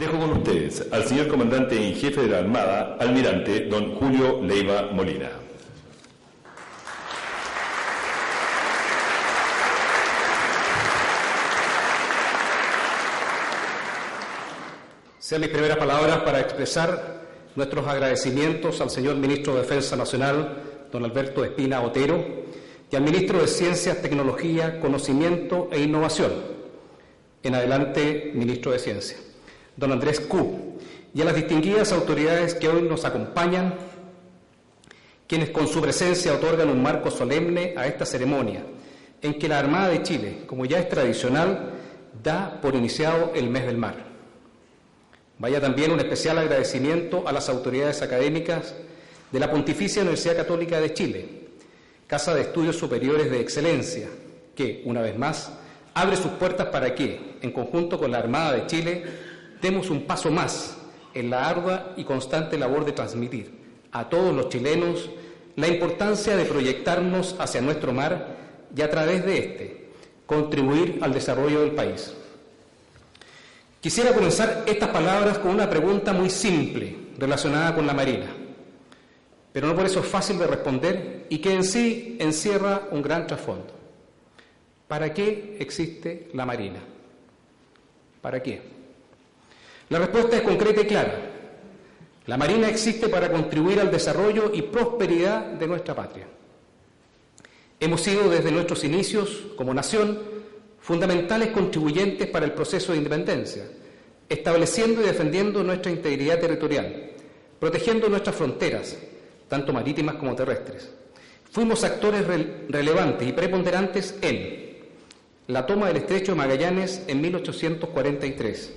Dejo con ustedes al señor comandante en jefe de la Armada, almirante don Julio Leiva Molina. Sean mis primeras palabras para expresar nuestros agradecimientos al señor Ministro de Defensa Nacional, don Alberto Espina Otero, y al Ministro de Ciencias, Tecnología, Conocimiento e Innovación, en adelante Ministro de Ciencia, don Andrés Q, y a las distinguidas autoridades que hoy nos acompañan, quienes con su presencia otorgan un marco solemne a esta ceremonia, en que la Armada de Chile, como ya es tradicional, da por iniciado el mes del mar. Vaya también un especial agradecimiento a las autoridades académicas de la Pontificia Universidad Católica de Chile, Casa de Estudios Superiores de Excelencia, que, una vez más, abre sus puertas para que, en conjunto con la Armada de Chile, demos un paso más en la ardua y constante labor de transmitir a todos los chilenos la importancia de proyectarnos hacia nuestro mar y a través de éste contribuir al desarrollo del país. Quisiera comenzar estas palabras con una pregunta muy simple relacionada con la Marina, pero no por eso es fácil de responder y que en sí encierra un gran trasfondo. ¿Para qué existe la Marina? ¿Para qué? La respuesta es concreta y clara. La Marina existe para contribuir al desarrollo y prosperidad de nuestra patria. Hemos sido desde nuestros inicios como nación fundamentales contribuyentes para el proceso de independencia, estableciendo y defendiendo nuestra integridad territorial, protegiendo nuestras fronteras, tanto marítimas como terrestres. Fuimos actores relevantes y preponderantes en la toma del estrecho de Magallanes en 1843,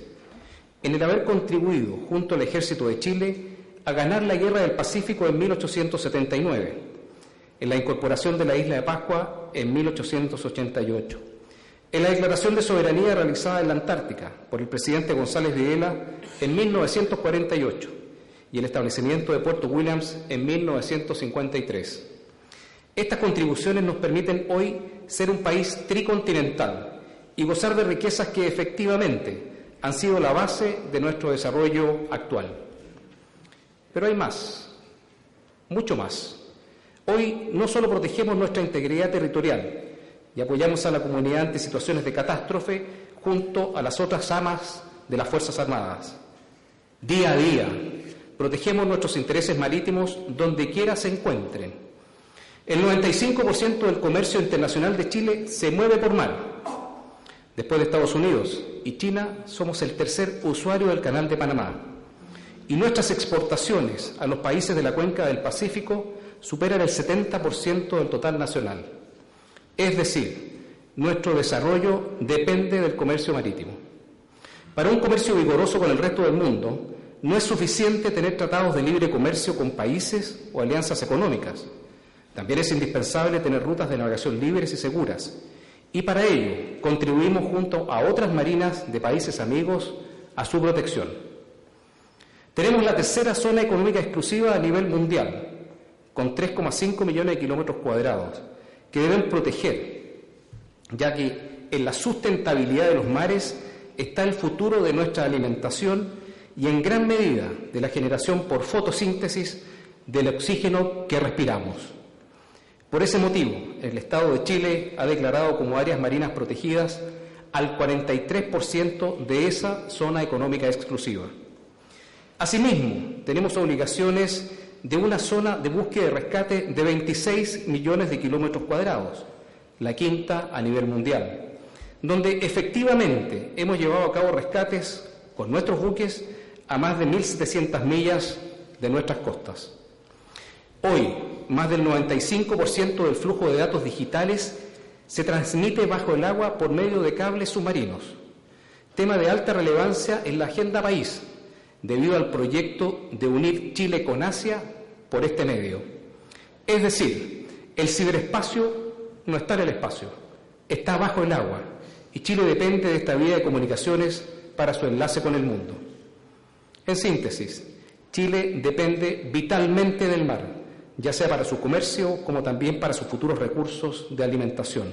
en el haber contribuido junto al ejército de Chile a ganar la guerra del Pacífico en 1879, en la incorporación de la isla de Pascua en 1888 en la declaración de soberanía realizada en la Antártica por el presidente González Videla en 1948 y el establecimiento de Puerto Williams en 1953. Estas contribuciones nos permiten hoy ser un país tricontinental y gozar de riquezas que efectivamente han sido la base de nuestro desarrollo actual. Pero hay más, mucho más. Hoy no solo protegemos nuestra integridad territorial, y apoyamos a la comunidad ante situaciones de catástrofe junto a las otras amas de las Fuerzas Armadas. Día a día, protegemos nuestros intereses marítimos donde quiera se encuentren. El 95% del comercio internacional de Chile se mueve por mar. Después de Estados Unidos y China, somos el tercer usuario del Canal de Panamá. Y nuestras exportaciones a los países de la cuenca del Pacífico superan el 70% del total nacional. Es decir, nuestro desarrollo depende del comercio marítimo. Para un comercio vigoroso con el resto del mundo, no es suficiente tener tratados de libre comercio con países o alianzas económicas. También es indispensable tener rutas de navegación libres y seguras. Y para ello contribuimos junto a otras marinas de países amigos a su protección. Tenemos la tercera zona económica exclusiva a nivel mundial, con 3,5 millones de kilómetros cuadrados que deben proteger, ya que en la sustentabilidad de los mares está el futuro de nuestra alimentación y en gran medida de la generación por fotosíntesis del oxígeno que respiramos. Por ese motivo, el Estado de Chile ha declarado como áreas marinas protegidas al 43% de esa zona económica exclusiva. Asimismo, tenemos obligaciones de una zona de búsqueda y rescate de 26 millones de kilómetros cuadrados, la quinta a nivel mundial, donde efectivamente hemos llevado a cabo rescates con nuestros buques a más de 1.700 millas de nuestras costas. Hoy, más del 95% del flujo de datos digitales se transmite bajo el agua por medio de cables submarinos. tema de alta relevancia en la agenda país, debido al proyecto de unir Chile con Asia por este medio. Es decir, el ciberespacio no está en el espacio, está bajo el agua, y Chile depende de esta vía de comunicaciones para su enlace con el mundo. En síntesis, Chile depende vitalmente del mar, ya sea para su comercio como también para sus futuros recursos de alimentación.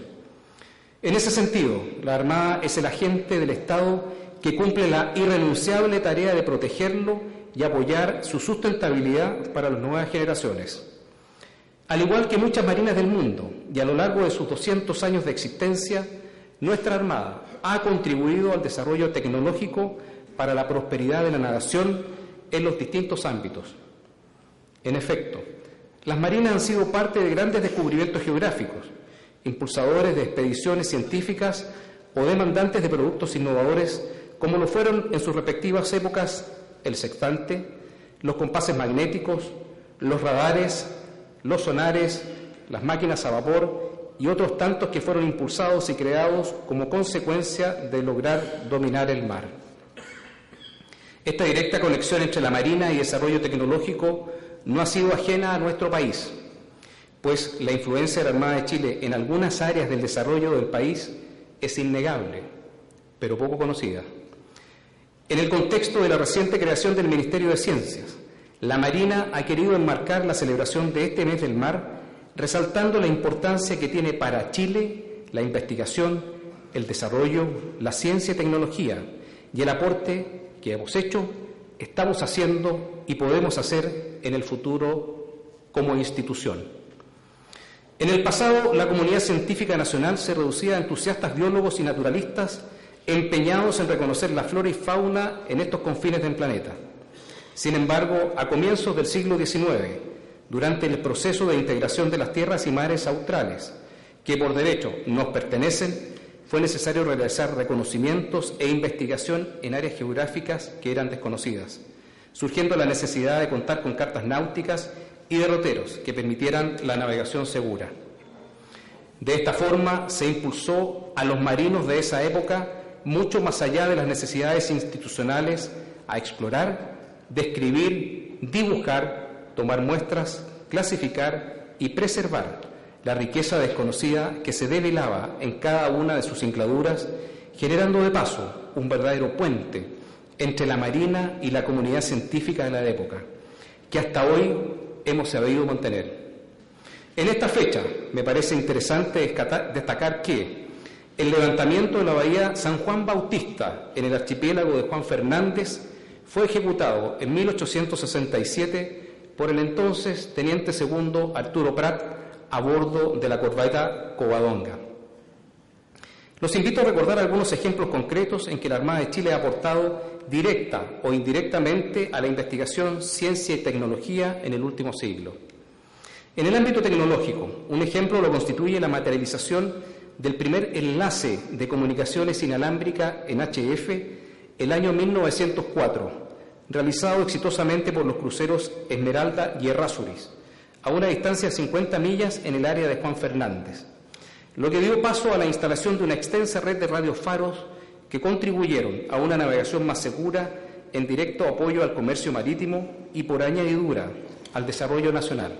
En ese sentido, la Armada es el agente del Estado que cumple la irrenunciable tarea de protegerlo y apoyar su sustentabilidad para las nuevas generaciones. Al igual que muchas marinas del mundo, y a lo largo de sus 200 años de existencia, nuestra Armada ha contribuido al desarrollo tecnológico para la prosperidad de la nación en los distintos ámbitos. En efecto, las marinas han sido parte de grandes descubrimientos geográficos, impulsadores de expediciones científicas o demandantes de productos innovadores, como lo fueron en sus respectivas épocas el sextante, los compases magnéticos, los radares, los sonares, las máquinas a vapor y otros tantos que fueron impulsados y creados como consecuencia de lograr dominar el mar. Esta directa conexión entre la Marina y desarrollo tecnológico no ha sido ajena a nuestro país, pues la influencia de la Armada de Chile en algunas áreas del desarrollo del país es innegable, pero poco conocida. En el contexto de la reciente creación del Ministerio de Ciencias, la Marina ha querido enmarcar la celebración de este mes del mar, resaltando la importancia que tiene para Chile la investigación, el desarrollo, la ciencia y tecnología y el aporte que hemos hecho, estamos haciendo y podemos hacer en el futuro como institución. En el pasado, la comunidad científica nacional se reducía a entusiastas biólogos y naturalistas empeñados en reconocer la flora y fauna en estos confines del planeta. Sin embargo, a comienzos del siglo XIX, durante el proceso de integración de las tierras y mares australes, que por derecho nos pertenecen, fue necesario realizar reconocimientos e investigación en áreas geográficas que eran desconocidas, surgiendo la necesidad de contar con cartas náuticas y derroteros que permitieran la navegación segura. De esta forma se impulsó a los marinos de esa época mucho más allá de las necesidades institucionales a explorar, describir, dibujar, tomar muestras, clasificar y preservar la riqueza desconocida que se develaba en cada una de sus incladuras, generando de paso un verdadero puente entre la Marina y la comunidad científica de la época, que hasta hoy hemos sabido mantener. En esta fecha me parece interesante destacar que el levantamiento de la bahía San Juan Bautista en el archipiélago de Juan Fernández fue ejecutado en 1867 por el entonces teniente segundo Arturo Prat a bordo de la corbeta Covadonga. Los invito a recordar algunos ejemplos concretos en que la Armada de Chile ha aportado directa o indirectamente a la investigación, ciencia y tecnología en el último siglo. En el ámbito tecnológico, un ejemplo lo constituye la materialización del primer enlace de comunicaciones inalámbrica en HF el año 1904, realizado exitosamente por los cruceros Esmeralda y Errázuriz a una distancia de 50 millas en el área de Juan Fernández, lo que dio paso a la instalación de una extensa red de radiofaros que contribuyeron a una navegación más segura en directo apoyo al comercio marítimo y por añadidura al desarrollo nacional.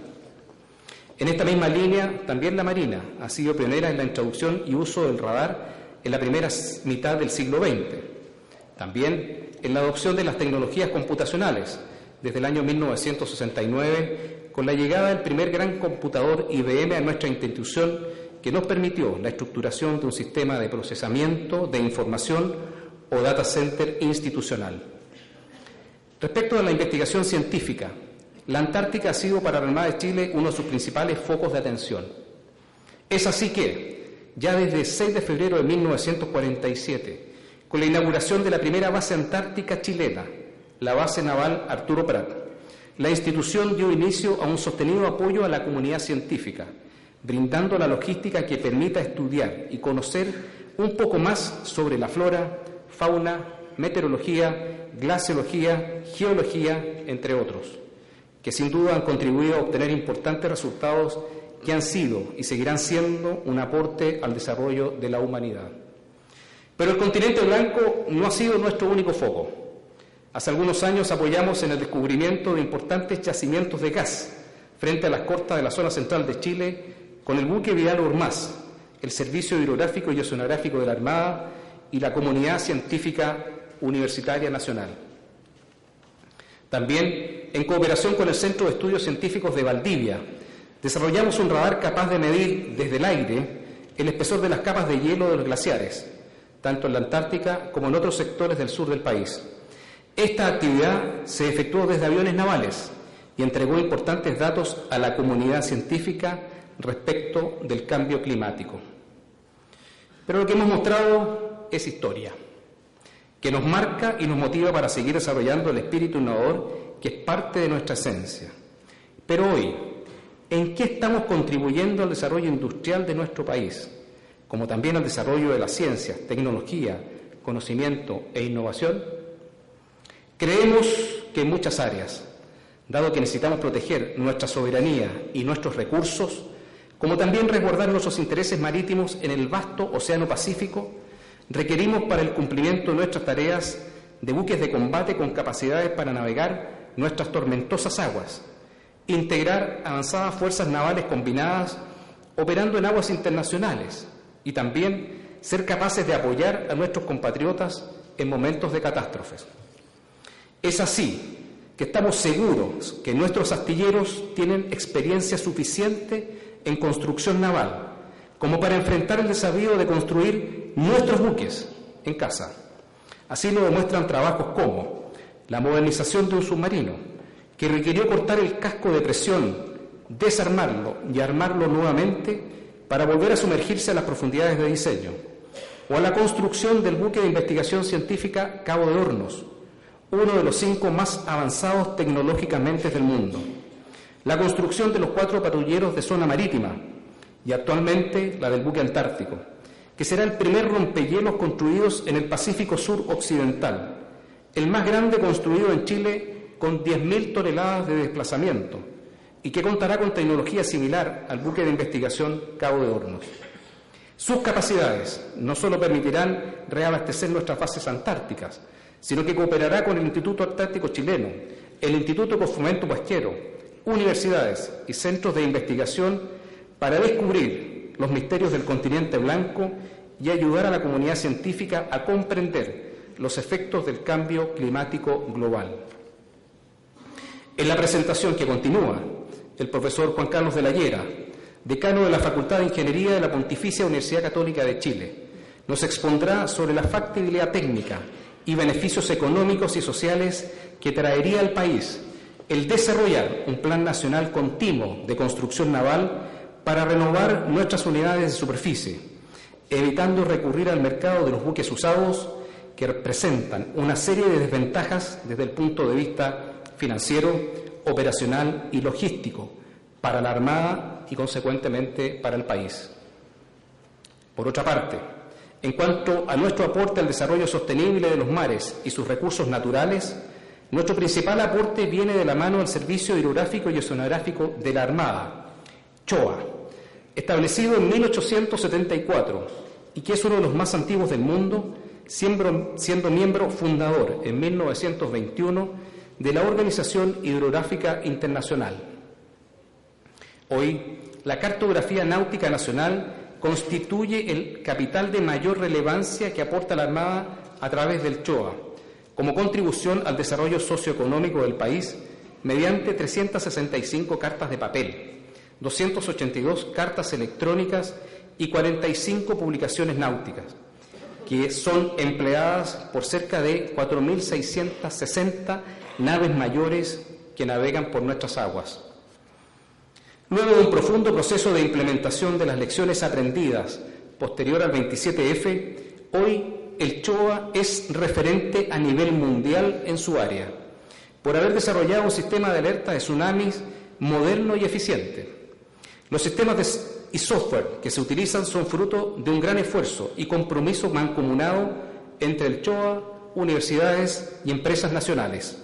En esta misma línea, también la Marina ha sido pionera en la introducción y uso del radar en la primera mitad del siglo XX. También en la adopción de las tecnologías computacionales desde el año 1969 con la llegada del primer gran computador IBM a nuestra institución que nos permitió la estructuración de un sistema de procesamiento de información o data center institucional. Respecto a la investigación científica, la Antártica ha sido para la Armada de Chile uno de sus principales focos de atención. Es así que, ya desde el 6 de febrero de 1947, con la inauguración de la primera base antártica chilena, la base naval Arturo Prat, la institución dio inicio a un sostenido apoyo a la comunidad científica, brindando la logística que permita estudiar y conocer un poco más sobre la flora, fauna, meteorología, glaciología, geología, entre otros, que sin duda han contribuido a obtener importantes resultados que han sido y seguirán siendo un aporte al desarrollo de la humanidad. Pero el continente blanco no ha sido nuestro único foco. Hace algunos años apoyamos en el descubrimiento de importantes yacimientos de gas frente a las costas de la zona central de Chile con el buque Vidal Urmaz, el Servicio Hidrográfico y Oceanográfico de la Armada y la Comunidad Científica Universitaria Nacional. También, en cooperación con el Centro de Estudios Científicos de Valdivia, desarrollamos un radar capaz de medir desde el aire el espesor de las capas de hielo de los glaciares, tanto en la Antártica como en otros sectores del sur del país. Esta actividad se efectuó desde aviones navales y entregó importantes datos a la comunidad científica respecto del cambio climático. Pero lo que hemos mostrado es historia, que nos marca y nos motiva para seguir desarrollando el espíritu innovador que es parte de nuestra esencia. Pero hoy, ¿en qué estamos contribuyendo al desarrollo industrial de nuestro país? Como también al desarrollo de las ciencias, tecnología, conocimiento e innovación Creemos que en muchas áreas, dado que necesitamos proteger nuestra soberanía y nuestros recursos, como también resguardar nuestros intereses marítimos en el vasto Océano Pacífico, requerimos para el cumplimiento de nuestras tareas de buques de combate con capacidades para navegar nuestras tormentosas aguas, integrar avanzadas fuerzas navales combinadas operando en aguas internacionales y también ser capaces de apoyar a nuestros compatriotas en momentos de catástrofes. Es así que estamos seguros que nuestros astilleros tienen experiencia suficiente en construcción naval como para enfrentar el desafío de construir nuestros buques en casa. Así lo demuestran trabajos como la modernización de un submarino, que requirió cortar el casco de presión, desarmarlo y armarlo nuevamente para volver a sumergirse a las profundidades de diseño, o a la construcción del buque de investigación científica Cabo de Hornos, uno de los cinco más avanzados tecnológicamente del mundo, la construcción de los cuatro patrulleros de zona marítima y actualmente la del buque antártico, que será el primer rompehielos construidos en el Pacífico Sur Occidental, el más grande construido en Chile con 10.000 toneladas de desplazamiento y que contará con tecnología similar al buque de investigación Cabo de Hornos. Sus capacidades no solo permitirán reabastecer nuestras bases antárticas, sino que cooperará con el Instituto Antártico Chileno, el Instituto por Fomento Pesquero, universidades y centros de investigación para descubrir los misterios del continente blanco y ayudar a la comunidad científica a comprender los efectos del cambio climático global. En la presentación que continúa, el profesor Juan Carlos de la Llera, decano de la Facultad de Ingeniería de la Pontificia Universidad Católica de Chile, nos expondrá sobre la factibilidad técnica y beneficios económicos y sociales que traería al país el desarrollar un plan nacional continuo de construcción naval para renovar nuestras unidades de superficie, evitando recurrir al mercado de los buques usados que representan una serie de desventajas desde el punto de vista financiero, operacional y logístico para la Armada y, consecuentemente, para el país. Por otra parte, en cuanto a nuestro aporte al desarrollo sostenible de los mares y sus recursos naturales, nuestro principal aporte viene de la mano del Servicio Hidrográfico y Oceanográfico de la Armada, CHOA, establecido en 1874 y que es uno de los más antiguos del mundo, siendo, miembro fundador en 1921 de la Organización Hidrográfica Internacional. Hoy, la cartografía náutica nacional constituye el capital de mayor relevancia que aporta la Armada a través del CHOA, como contribución al desarrollo socioeconómico del país mediante 365 cartas de papel, 282 cartas electrónicas y 45 publicaciones náuticas, que son empleadas por cerca de 4.660 naves mayores que navegan por nuestras aguas. Luego de un profundo proceso de implementación de las lecciones aprendidas posterior al 27F, hoy el CHOA es referente a nivel mundial en su área, por haber desarrollado un sistema de alerta de tsunamis moderno y eficiente. Los sistemas y software que se utilizan son fruto de un gran esfuerzo y compromiso mancomunado entre el CHOA, universidades y empresas nacionales,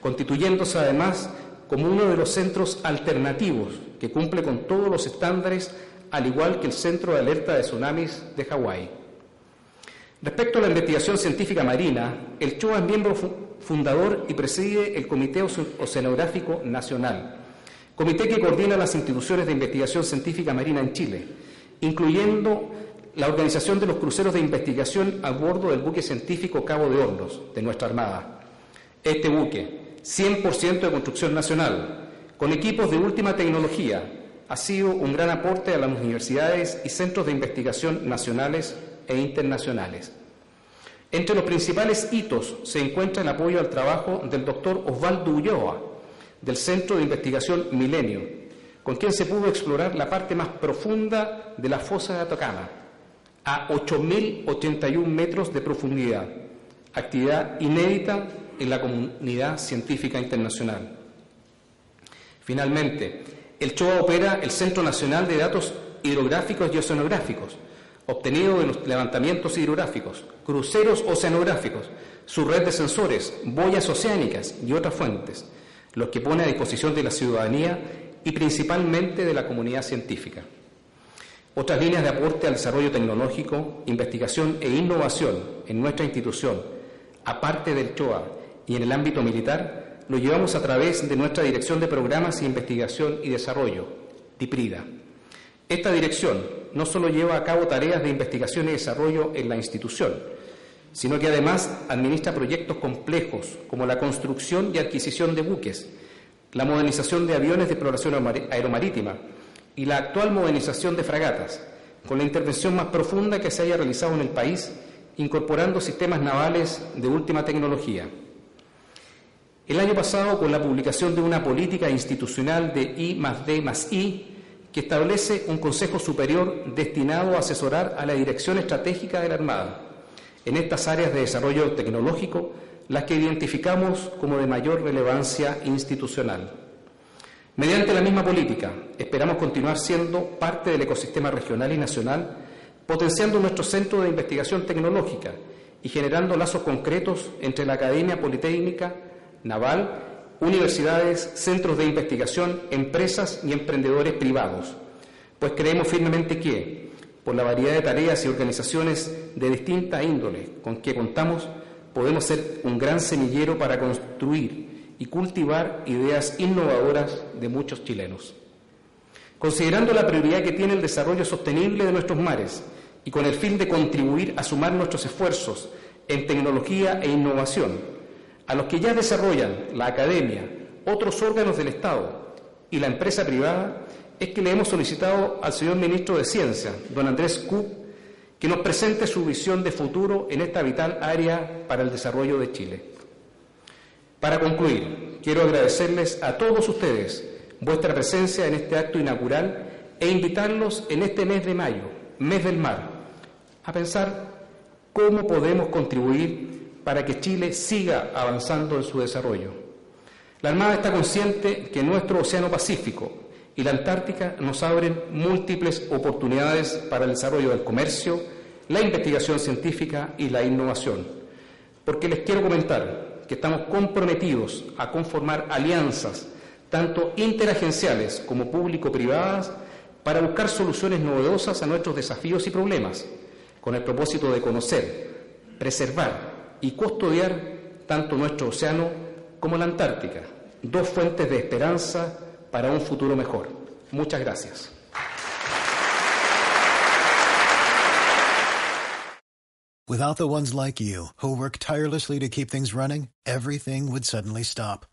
constituyéndose además como uno de los centros alternativos que cumple con todos los estándares, al igual que el Centro de Alerta de Tsunamis de Hawái. Respecto a la investigación científica marina, el CHOA es miembro fundador y preside el Comité Oceanográfico Nacional, comité que coordina las instituciones de investigación científica marina en Chile, incluyendo la organización de los cruceros de investigación a bordo del buque científico Cabo de Hornos de nuestra Armada. Este buque, 100% de construcción nacional, con equipos de última tecnología, ha sido un gran aporte a las universidades y centros de investigación nacionales e internacionales. Entre los principales hitos se encuentra el apoyo al trabajo del doctor Osvaldo Ulloa, del Centro de Investigación Milenio, con quien se pudo explorar la parte más profunda de la fosa de Atacama, a 8.081 metros de profundidad, actividad inédita en la comunidad científica internacional. Finalmente, el CHOA opera el Centro Nacional de Datos Hidrográficos y Oceanográficos, obtenido de los levantamientos hidrográficos, cruceros oceanográficos, su red de sensores, boyas oceánicas y otras fuentes, los que pone a disposición de la ciudadanía y principalmente de la comunidad científica. Otras líneas de aporte al desarrollo tecnológico, investigación e innovación en nuestra institución, aparte del CHOA y en el ámbito militar, lo llevamos a través de nuestra Dirección de Programas de Investigación y Desarrollo, DIPRIDA. Esta dirección no solo lleva a cabo tareas de investigación y desarrollo en la institución, sino que además administra proyectos complejos como la construcción y adquisición de buques, la modernización de aviones de exploración aeromarítima y la actual modernización de fragatas, con la intervención más profunda que se haya realizado en el país, incorporando sistemas navales de última tecnología. El año pasado, con la publicación de una política institucional de I más D más I, que establece un Consejo Superior destinado a asesorar a la Dirección Estratégica de la Armada en estas áreas de desarrollo tecnológico, las que identificamos como de mayor relevancia institucional. Mediante la misma política, esperamos continuar siendo parte del ecosistema regional y nacional, potenciando nuestro centro de investigación tecnológica y generando lazos concretos entre la Academia Politécnica, Naval universidades, centros de investigación, empresas y emprendedores privados, pues creemos firmemente que, por la variedad de tareas y organizaciones de distinta índole con que contamos, podemos ser un gran semillero para construir y cultivar ideas innovadoras de muchos chilenos. Considerando la prioridad que tiene el desarrollo sostenible de nuestros mares y con el fin de contribuir a sumar nuestros esfuerzos en tecnología e innovación, a los que ya desarrollan la academia, otros órganos del Estado y la empresa privada, es que le hemos solicitado al señor ministro de Ciencia, don Andrés Kup, que nos presente su visión de futuro en esta vital área para el desarrollo de Chile. Para concluir, quiero agradecerles a todos ustedes vuestra presencia en este acto inaugural e invitarlos en este mes de mayo, mes del mar, a pensar cómo podemos contribuir para que Chile siga avanzando en su desarrollo. La Armada está consciente que nuestro Océano Pacífico y la Antártica nos abren múltiples oportunidades para el desarrollo del comercio, la investigación científica y la innovación. Porque les quiero comentar que estamos comprometidos a conformar alianzas, tanto interagenciales como público-privadas, para buscar soluciones novedosas a nuestros desafíos y problemas, con el propósito de conocer, preservar y custodiar tanto nuestro océano como la Antártica, dos fuentes de esperanza para un futuro mejor. Muchas gracias. Without the ones like you, who work tirelessly to keep things running, everything would suddenly stop.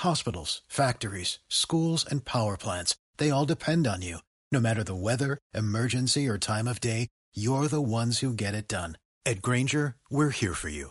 Hospitals, factories, schools, and power plants, they all depend on you. No matter the weather, emergency, or time of day, you're the ones who get it done. At Granger, we're here for you